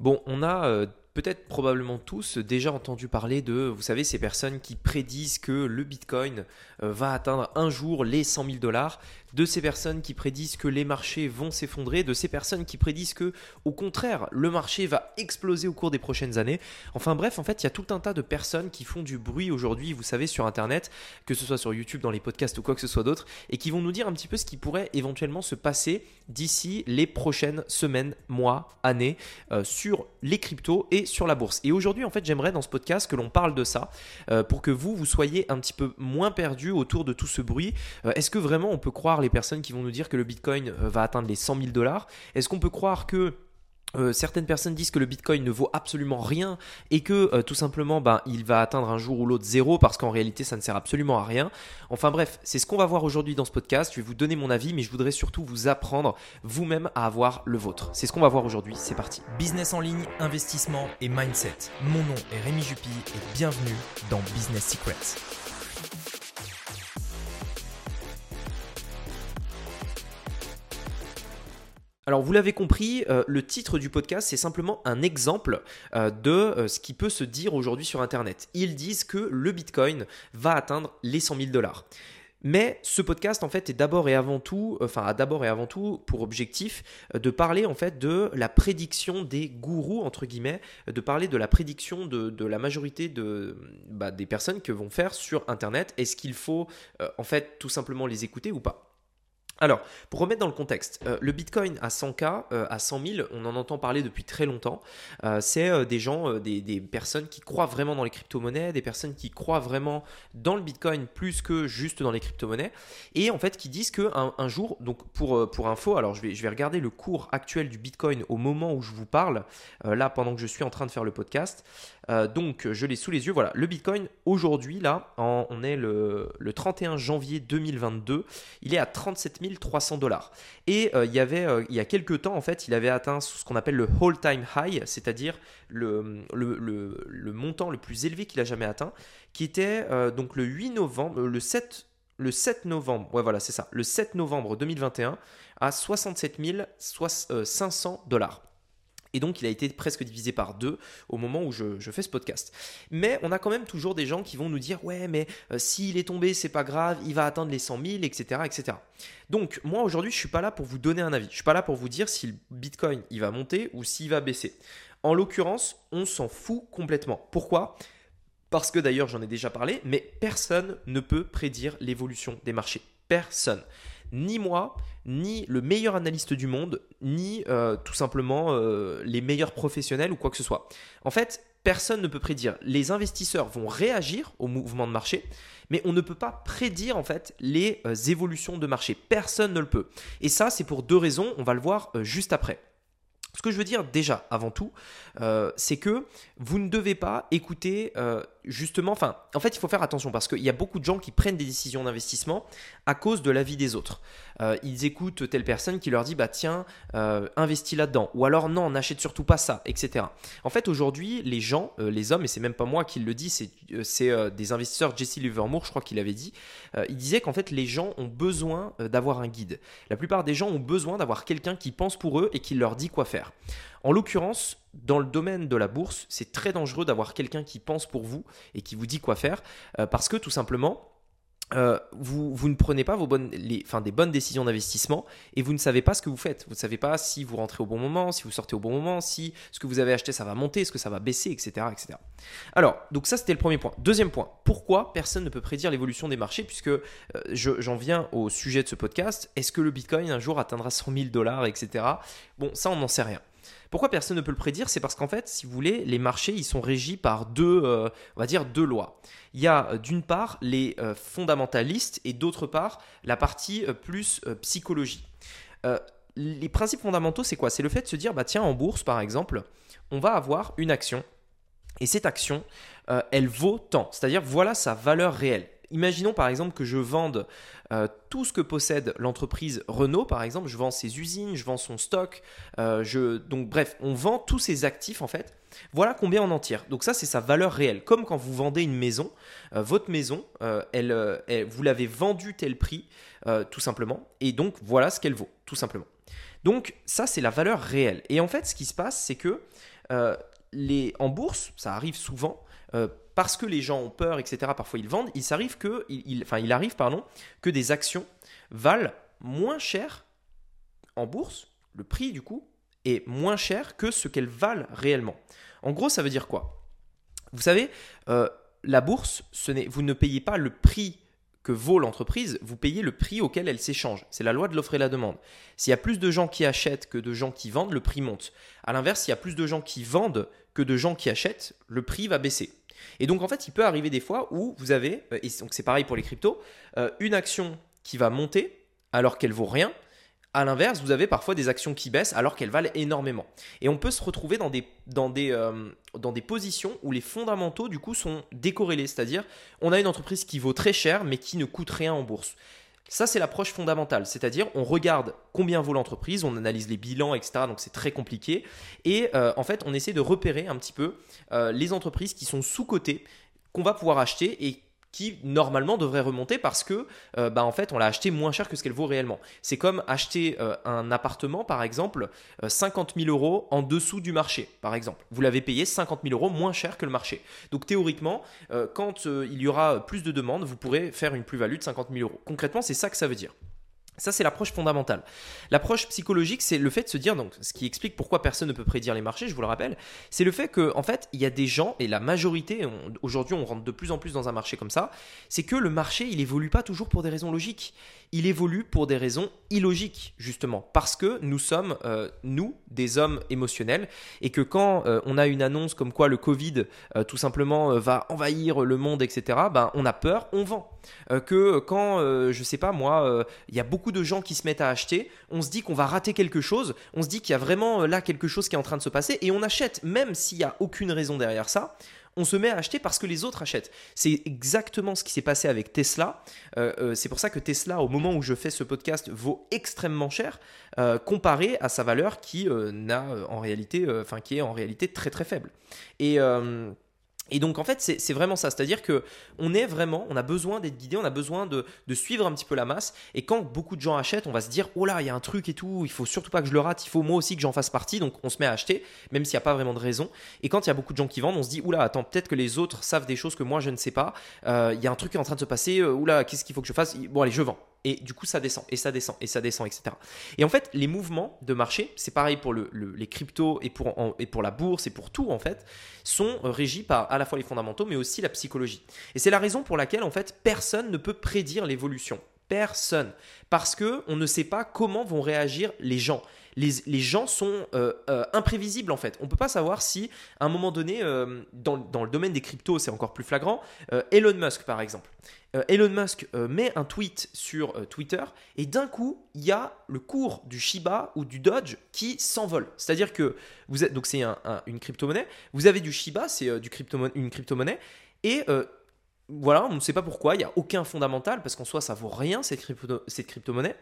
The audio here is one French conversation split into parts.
Bon, on a euh, peut-être probablement tous déjà entendu parler de, vous savez, ces personnes qui prédisent que le Bitcoin euh, va atteindre un jour les 100 000 dollars, de ces personnes qui prédisent que les marchés vont s'effondrer, de ces personnes qui prédisent que, au contraire, le marché va exploser au cours des prochaines années. Enfin bref, en fait, il y a tout un tas de personnes qui font du bruit aujourd'hui, vous savez, sur Internet, que ce soit sur YouTube, dans les podcasts ou quoi que ce soit d'autre, et qui vont nous dire un petit peu ce qui pourrait éventuellement se passer d'ici les prochaines semaines, mois, années, euh, sur les cryptos et sur la bourse. Et aujourd'hui, en fait, j'aimerais dans ce podcast que l'on parle de ça, euh, pour que vous, vous soyez un petit peu moins perdu autour de tout ce bruit. Euh, est-ce que vraiment on peut croire les personnes qui vont nous dire que le Bitcoin euh, va atteindre les 100 000 dollars Est-ce qu'on peut croire que euh, certaines personnes disent que le Bitcoin ne vaut absolument rien et que euh, tout simplement ben, il va atteindre un jour ou l'autre zéro parce qu'en réalité ça ne sert absolument à rien. Enfin bref, c'est ce qu'on va voir aujourd'hui dans ce podcast. Je vais vous donner mon avis mais je voudrais surtout vous apprendre vous-même à avoir le vôtre. C'est ce qu'on va voir aujourd'hui. C'est parti. Business en ligne, investissement et mindset. Mon nom est Rémi Jupy et bienvenue dans Business Secrets. Alors vous l'avez compris, euh, le titre du podcast c'est simplement un exemple euh, de euh, ce qui peut se dire aujourd'hui sur Internet. Ils disent que le Bitcoin va atteindre les 100 000 dollars. Mais ce podcast en fait est d'abord et avant tout, enfin a d'abord et avant tout pour objectif de parler en fait de la prédiction des gourous entre guillemets, de parler de la prédiction de, la majorité bah, des personnes que vont faire sur Internet. Est-ce qu'il faut en fait tout simplement les écouter ou pas? Alors, pour remettre dans le contexte, euh, le Bitcoin à 100K, euh, à 100 000, on en entend parler depuis très longtemps. Euh, c'est des gens, des, personnes qui croient vraiment dans les crypto-monnaies, des personnes qui croient vraiment dans le Bitcoin plus que juste dans les crypto-monnaies, et en fait qui disent qu'un un jour, donc pour, pour info, alors je vais, regarder le cours actuel du Bitcoin au moment où je vous parle, là pendant que je suis en train de faire le podcast. donc je l'ai sous les yeux, voilà, le Bitcoin aujourd'hui, là, on est le, le 31 janvier 2022, il est à 37 000 300 dollars. Et euh, il y avait, euh, il y a quelques temps, en fait, il avait atteint ce qu'on appelle le all-time high, c'est-à-dire le, le, montant le plus élevé qu'il a jamais atteint, qui était euh, donc le 8 novembre, le 7 le 7 novembre, ouais voilà c'est ça, le 7 novembre 2021 à 67 500 dollars. Et donc, il a été presque divisé par deux au moment où je, fais ce podcast. Mais on a quand même toujours des gens qui vont nous dire Ouais, mais euh, s'il est tombé, c'est pas grave, il va atteindre les 100 000, etc. etc. Donc, moi aujourd'hui, je suis pas là pour vous donner un avis. Je suis pas là pour vous dire si le bitcoin il va monter ou s'il va baisser. En l'occurrence, on s'en fout complètement. Pourquoi? Parce que d'ailleurs, j'en ai déjà parlé, mais personne ne peut prédire l'évolution des marchés. Personne ni moi, ni le meilleur analyste du monde, ni euh, tout simplement euh, les meilleurs professionnels ou quoi que ce soit. En fait, personne ne peut prédire. Les investisseurs vont réagir au mouvement de marché, mais on ne peut pas prédire en fait les euh, évolutions de marché. Personne ne le peut. Et ça, c'est pour deux raisons. On va le voir juste après. Ce que je veux dire déjà, avant tout, c'est que vous ne devez pas écouter justement, enfin, en fait, il faut faire attention parce qu'il y a beaucoup de gens qui prennent des décisions d'investissement à cause de l'avis des autres. Euh, ils écoutent telle personne qui leur dit, bah tiens, euh, investis là-dedans, ou alors non, n'achète surtout pas ça, etc. En fait, aujourd'hui, les gens, euh, les hommes, et c'est même pas moi qui le dis, c'est des investisseurs, Jesse Livermore, je crois qu'il avait dit, il disait qu'en fait, les gens ont besoin d'avoir un guide. La plupart des gens ont besoin d'avoir quelqu'un qui pense pour eux et qui leur dit quoi faire. En l'occurrence, dans le domaine de la bourse, c'est très dangereux d'avoir quelqu'un qui pense pour vous et qui vous dit quoi faire, euh, parce que tout simplement, euh, vous, ne prenez pas vos bonnes, enfin, des bonnes décisions d'investissement et vous ne savez pas ce que vous faites. Vous ne savez pas si vous rentrez au bon moment, si vous sortez au bon moment, si ce que vous avez acheté ça va monter, ce que ça va baisser, etc. etc. Alors, donc ça c'était le premier point. Deuxième point, pourquoi personne ne peut prédire l'évolution des marchés puisque euh, j'en viens au sujet de ce podcast. Est-ce que le Bitcoin un jour atteindra 100 000 dollars, etc. Bon, ça on n'en sait rien. Pourquoi personne ne peut le prédire? C'est parce qu'en fait, si vous voulez, les marchés, ils sont régis par deux, euh, deux lois. Il y a euh, d'une part les euh, fondamentalistes et d'autre part la partie plus psychologie. les principes fondamentaux, c'est quoi? C'est le fait de se dire, bah tiens, en bourse, par exemple, on va avoir une action et cette action, elle vaut tant. C'est-à-dire, voilà sa valeur réelle. Imaginons par exemple que je vende euh, tout ce que possède l'entreprise Renault, par exemple, je vends ses usines, je vends son stock, euh, je... donc bref, on vend tous ses actifs en fait. Voilà combien on en tire. Donc ça, c'est sa valeur réelle. Comme quand vous vendez une maison, euh, votre maison, elle, vous l'avez vendue tel prix, tout simplement, et donc voilà ce qu'elle vaut, tout simplement. Donc ça, c'est la valeur réelle. Et en fait, ce qui se passe, c'est que les, en bourse, ça arrive souvent, parce que les gens ont peur, etc. Parfois, ils vendent. Il arrive que, enfin, il arrive, que des actions valent moins cher en bourse, le prix du coup, est moins cher que ce qu'elles valent réellement. En gros, ça veut dire quoi? Vous savez, euh, la bourse, vous ne payez pas le prix que vaut l'entreprise, vous payez le prix auquel elle s'échange. C'est la loi de l'offre et la demande. S'il y a plus de gens qui achètent que de gens qui vendent, le prix monte. A l'inverse, s'il y a plus de gens qui vendent que de gens qui achètent, le prix va baisser. Et donc en fait, il peut arriver des fois où vous avez, euh, et donc c'est pareil pour les cryptos, euh, une action qui va monter alors qu'elle vaut rien, à l'inverse, vous avez parfois des actions qui baissent alors qu'elles valent énormément. Et on peut se retrouver dans des, dans des, euh, dans des positions où les fondamentaux du coup sont décorrélés. C'est-à-dire, on a une entreprise qui vaut très cher mais qui ne coûte rien en bourse. Ça, c'est l'approche fondamentale. C'est-à-dire, on regarde combien vaut l'entreprise, on analyse les bilans, etc. Donc, c'est très compliqué. Et euh, en fait, on essaie de repérer un petit peu euh, les entreprises qui sont sous-cotées, qu'on va pouvoir acheter et qui normalement devrait remonter parce que euh, bah, en fait on l'a acheté moins cher que ce qu'elle vaut réellement. C'est comme acheter euh, un appartement par exemple 50 euh, 000 euros en dessous du marché par exemple. Vous l'avez payé 50 000 euros moins cher que le marché. Donc théoriquement quand il y aura plus de demandes vous pourrez faire une plus-value de 50 000 euros. Concrètement c'est ça que ça veut dire. Ça, c'est l'approche fondamentale. L'approche psychologique, c'est le fait de se dire, donc, ce qui explique pourquoi personne ne peut prédire les marchés, je vous le rappelle, c'est le fait que, en fait, il y a des gens, et la majorité, aujourd'hui, on rentre de plus en plus dans un marché comme ça, c'est que le marché, il évolue pas toujours pour des raisons logiques. Il évolue pour des raisons illogiques, justement, parce que nous sommes, euh, nous, des hommes émotionnels, et que quand euh, on a une annonce comme quoi le Covid, euh, tout simplement, va envahir le monde, etc., ben, on a peur, on vend. que quand, je sais pas moi, il y a beaucoup de gens qui se mettent à acheter, on se dit qu'on va rater quelque chose, on se dit qu'il y a vraiment euh, là quelque chose qui est en train de se passer et on achète, même s'il n'y a aucune raison derrière ça. On se met à acheter parce que les autres achètent. C'est exactement ce qui s'est passé avec Tesla. Euh, euh, c'est pour ça que Tesla, au moment où je fais ce podcast, vaut extrêmement cher comparé à sa valeur qui en réalité, enfin qui est en réalité très très faible. Et et donc en fait c'est vraiment ça, c'est-à-dire que on est vraiment, on a besoin d'être guidé, on a besoin de, suivre un petit peu la masse. Et quand beaucoup de gens achètent, on va se dire oh là il y a un truc et tout, il faut surtout pas que je le rate, il faut moi aussi que j'en fasse partie. Donc on se met à acheter, même s'il n'y a pas vraiment de raison. Et quand il y a beaucoup de gens qui vendent, on se dit oula attends peut-être que les autres savent des choses que moi je ne sais pas. Euh, il y a un truc qui est en train de se passer, euh, oula qu'est-ce qu'il faut que je fasse? Bon allez je vends et du coup ça descend et ça descend et ça descend etc et en fait les mouvements de marché c'est pareil pour les cryptos et pour, et pour la bourse et pour tout en fait sont régis par à la fois les fondamentaux mais aussi la psychologie. Et c'est la raison pour laquelle en fait personne ne peut prédire l'évolution personne parce que on ne sait pas comment vont réagir les gens les, gens sont euh, euh, imprévisibles en fait. On ne peut pas savoir si à un moment donné, euh, dans, le domaine des cryptos, c'est encore plus flagrant, Elon Musk par exemple. Elon Musk met un tweet sur Twitter et d'un coup, il y a le cours du Shiba ou du Dodge qui s'envole. C'est-à-dire que vous êtes, donc c'est une crypto-monnaie, vous avez du Shiba, c'est crypto une crypto-monnaie, et voilà, on ne sait pas pourquoi, il n'y a aucun fondamental, parce qu'en soi, ça vaut rien cette crypto-monnaie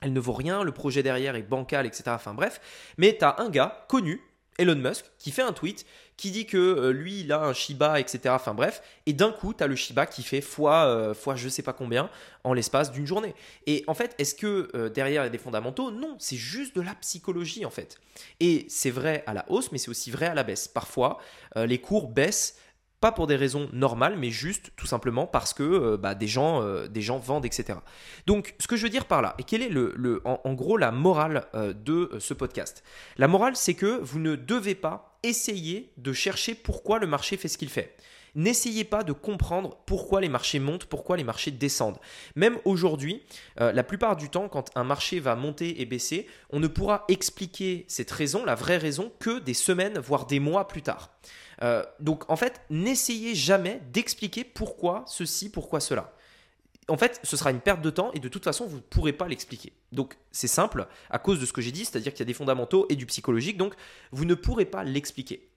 elle ne vaut rien, le projet derrière est bancal, etc. Enfin bref, mais tu as un gars connu, Elon Musk, qui fait un tweet qui dit que euh, lui, il a un Shiba, etc. Enfin bref, et d'un coup, tu as le Shiba qui fait fois, euh, fois je sais pas combien en l'espace d'une journée. Et en fait, est-ce que euh, derrière il y a des fondamentaux? Non, c'est juste de la psychologie en fait. Et c'est vrai à la hausse, mais c'est aussi vrai à la baisse. Parfois, les cours baissent pas pour des raisons normales, mais juste tout simplement parce que euh, bah, des, gens, euh, des gens vendent, etc. Donc, ce que je veux dire par là, et quelle est le, en, gros la morale euh, de ce podcast? La morale, c'est que vous ne devez pas essayer de chercher pourquoi le marché fait ce qu'il fait. N'essayez pas de comprendre pourquoi les marchés montent, pourquoi les marchés descendent. Même aujourd'hui, la plupart du temps, quand un marché va monter et baisser, on ne pourra expliquer cette raison, la vraie raison, que des semaines, voire des mois plus tard. Euh, donc en fait, n'essayez jamais d'expliquer pourquoi ceci, pourquoi cela. En fait, ce sera une perte de temps et de toute façon, vous ne pourrez pas l'expliquer. Donc c'est simple, à cause de ce que j'ai dit, c'est-à-dire qu'il y a des fondamentaux et du psychologique, donc vous ne pourrez pas l'expliquer.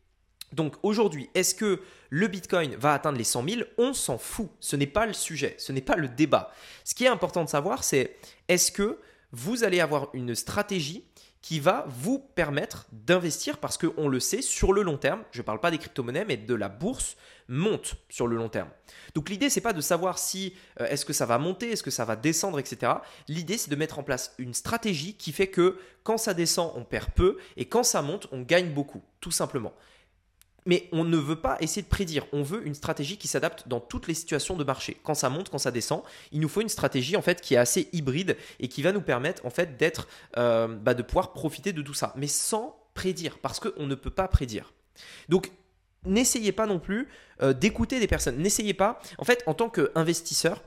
Donc aujourd'hui, est-ce que le Bitcoin va atteindre les 100 000 On s'en fout. Ce n'est pas le sujet, ce n'est pas le débat. Ce qui est important de savoir, c'est est-ce que vous allez avoir une stratégie qui va vous permettre d'investir parce qu'on le sait, sur le long terme, je ne parle pas des crypto-monnaies, mais de la bourse, monte sur le long terme. Donc l'idée, c'est pas de savoir si euh, est-ce que ça va monter, est-ce que ça va descendre, etc. L'idée, c'est de mettre en place une stratégie qui fait que quand ça descend, on perd peu, et quand ça monte, on gagne beaucoup, tout simplement. Mais on ne veut pas essayer de prédire. On veut une stratégie qui s'adapte dans toutes les situations de marché. Quand ça monte, quand ça descend, il nous faut une stratégie en fait qui est assez hybride et qui va nous permettre en fait d'être, euh, bah, de pouvoir profiter de tout ça, mais sans prédire, parce qu'on ne peut pas prédire. Donc n'essayez pas non plus euh, d'écouter des personnes. N'essayez pas, en fait, en tant qu'investisseur,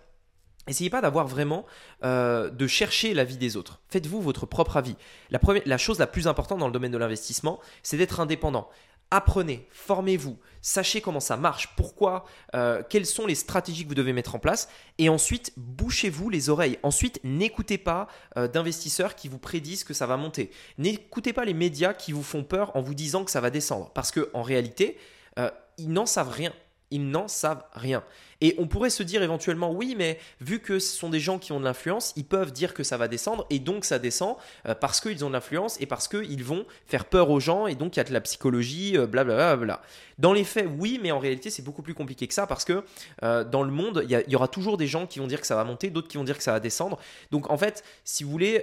Essayez pas d'avoir vraiment euh, de chercher l'avis des autres. Faites-vous votre propre avis. La, chose la plus importante dans le domaine de l'investissement, c'est d'être indépendant. Apprenez, formez-vous, sachez comment ça marche, pourquoi, euh, quelles sont les stratégies que vous devez mettre en place, et ensuite bouchez-vous les oreilles. Ensuite, n'écoutez pas euh, d'investisseurs qui vous prédisent que ça va monter. N'écoutez pas les médias qui vous font peur en vous disant que ça va descendre, parce qu'en réalité, euh, ils n'en savent rien. Ils n'en savent rien. Et on pourrait se dire éventuellement, oui, mais vu que ce sont des gens qui ont de l'influence, ils peuvent dire que ça va descendre et donc ça descend euh, parce qu'ils ont de l'influence et parce qu'ils vont faire peur aux gens et donc il y a de la psychologie, blablabla. Euh, bla, Dans les faits, oui, mais en réalité, c'est beaucoup plus compliqué que ça parce que euh, dans le monde, il y, aura toujours des gens qui vont dire que ça va monter, d'autres qui vont dire que ça va descendre. Donc en fait, si vous voulez,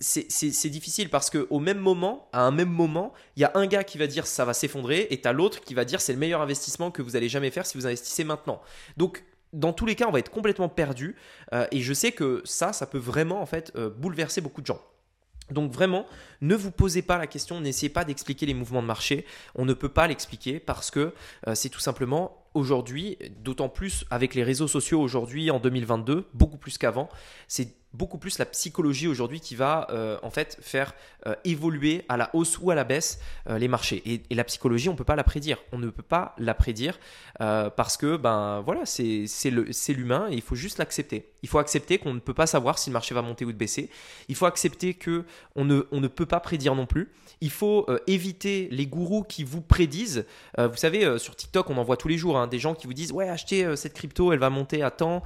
c'est difficile parce qu'au même moment, à un même moment, il y a un gars qui va dire ça va s'effondrer et tu l'autre qui va dire c'est le meilleur investissement que vous allez jamais faire si vous investissez maintenant. Dans tous les cas, on va être complètement perdu. Euh, et je sais que ça, ça peut vraiment en fait euh, bouleverser beaucoup de gens. Donc vraiment, ne vous posez pas la question, n'essayez pas d'expliquer les mouvements de marché. On ne peut pas l'expliquer parce que euh, c'est tout simplement aujourd'hui, d'autant plus avec les réseaux sociaux aujourd'hui en 2022, beaucoup plus qu'avant, c'est beaucoup plus la psychologie aujourd'hui qui va euh, en fait faire euh, évoluer à la hausse ou à la baisse euh, les marchés. Et, la psychologie, on ne peut pas la prédire. On ne peut pas la prédire parce que ben voilà, c'est l'humain et il faut juste l'accepter. Il faut accepter qu'on ne peut pas savoir si le marché va monter ou baisser. Il faut accepter que on ne, on ne peut pas prédire non plus. Il faut éviter les gourous qui vous prédisent. vous savez, sur TikTok, on en voit tous les jours hein, des gens qui vous disent ouais achetez cette crypto, elle va monter à temps.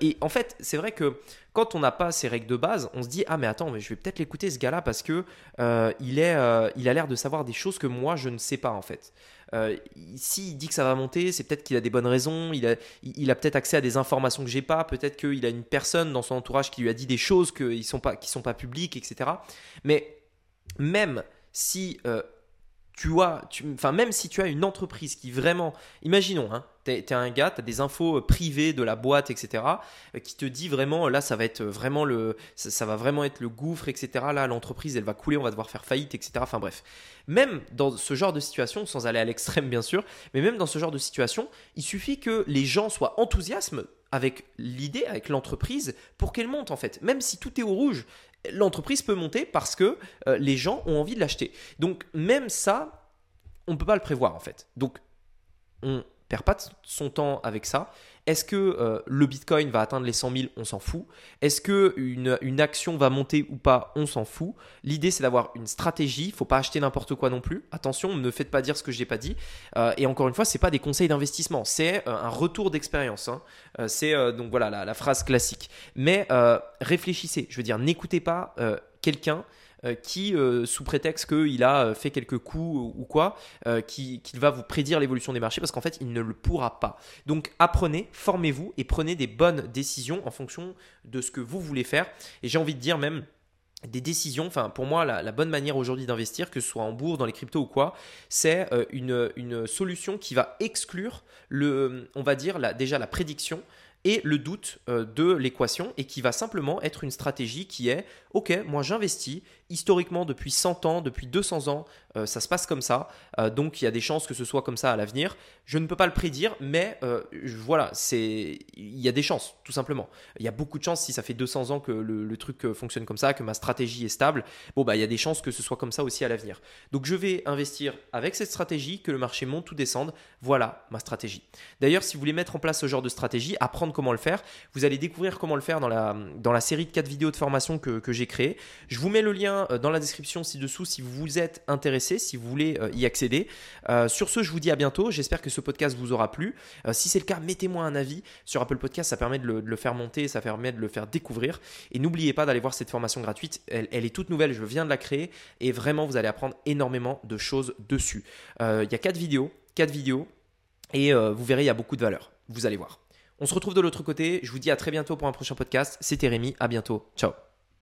et en fait, c'est vrai que quand on n'a pas ces règles de base, on se dit ah mais attends, mais je vais peut-être l'écouter ce gars-là parce que euh, il est, euh, il a l'air de savoir des choses que moi je ne sais pas en fait. Euh, S'il dit que ça va monter, c'est peut-être qu'il a des bonnes raisons, il a, il a peut-être accès à des informations que j'ai pas, peut-être qu'il a une personne dans son entourage qui lui a dit des choses qui ne sont pas, qui sont pas publiques, etc. Mais même si euh, tu as, tu, enfin même si tu as une entreprise qui vraiment, imaginons, hein, tu es, un gars, tu as des infos euh, privées de la boîte, etc., euh, qui te dit vraiment, là, ça va être vraiment le, ça, va vraiment être le gouffre, etc. Là, l'entreprise, elle va couler, on va devoir faire faillite, etc. Enfin bref, même dans ce genre de situation, sans aller à l'extrême bien sûr, mais même dans ce genre de situation, il suffit que les gens soient enthousiastes avec l'idée, avec l'entreprise, pour qu'elle monte en fait. Même si tout est au rouge, l'entreprise peut monter parce que euh, les gens ont envie de l'acheter. Donc même ça, on ne peut pas le prévoir en fait. Donc on perd pas son temps avec ça. Est-ce que euh, le Bitcoin va atteindre les 100 000 On s'en fout. Est-ce que une, action va monter ou pas? On s'en fout. L'idée, c'est d'avoir une stratégie. Il faut pas acheter n'importe quoi non plus. Attention, ne faites pas dire ce que je n'ai pas dit. Euh, et encore une fois, c'est pas des conseils d'investissement. C'est euh, un retour d'expérience. Hein. c'est donc voilà la, la, phrase classique. Mais réfléchissez. Je veux dire, n'écoutez pas quelqu'un qui, euh, sous prétexte qu'il a euh, fait quelques coups ou quoi, qu'il va vous prédire l'évolution des marchés parce qu'en fait, il ne le pourra pas. Donc, apprenez, formez-vous et prenez des bonnes décisions en fonction de ce que vous voulez faire. Et j'ai envie de dire même des décisions, enfin pour moi la, bonne manière aujourd'hui d'investir, que ce soit en bourse, dans les cryptos ou quoi, c'est une, une, solution qui va exclure le, on va dire la, déjà la prédiction et le doute de l'équation et qui va simplement être une stratégie qui est ok moi j'investis historiquement depuis 100 ans, depuis 200 ans, euh, ça se passe comme ça. Euh, donc il y a des chances que ce soit comme ça à l'avenir. Je ne peux pas le prédire, mais euh, voilà, il y a des chances, tout simplement. Il y a beaucoup de chances si ça fait 200 ans que le, truc fonctionne comme ça, que ma stratégie est stable. Bon bah il y a des chances que ce soit comme ça aussi à l'avenir. Donc je vais investir avec cette stratégie, que le marché monte ou descende. Voilà ma stratégie. D'ailleurs, si vous voulez mettre en place ce genre de stratégie, apprendre comment le faire, vous allez découvrir comment le faire dans la, dans la série de 4 vidéos de formation que, que j'ai créée. Je vous mets le lien dans la description ci-dessous si vous êtes intéressé si vous voulez y accéder. sur ce, je vous dis à bientôt. J'espère que ce podcast vous aura plu. si c'est le cas, mettez-moi un avis sur Apple Podcast. Ça permet de le, faire monter, ça permet de le faire découvrir. Et n'oubliez pas d'aller voir cette formation gratuite. Elle, elle, est toute nouvelle. Je viens de la créer et vraiment, vous allez apprendre énormément de choses dessus. Il y a quatre vidéos, quatre vidéos, et vous verrez, il y a beaucoup de valeur. Vous allez voir. On se retrouve de l'autre côté. Je vous dis à très bientôt pour un prochain podcast. C'était Rémi. À bientôt. Ciao.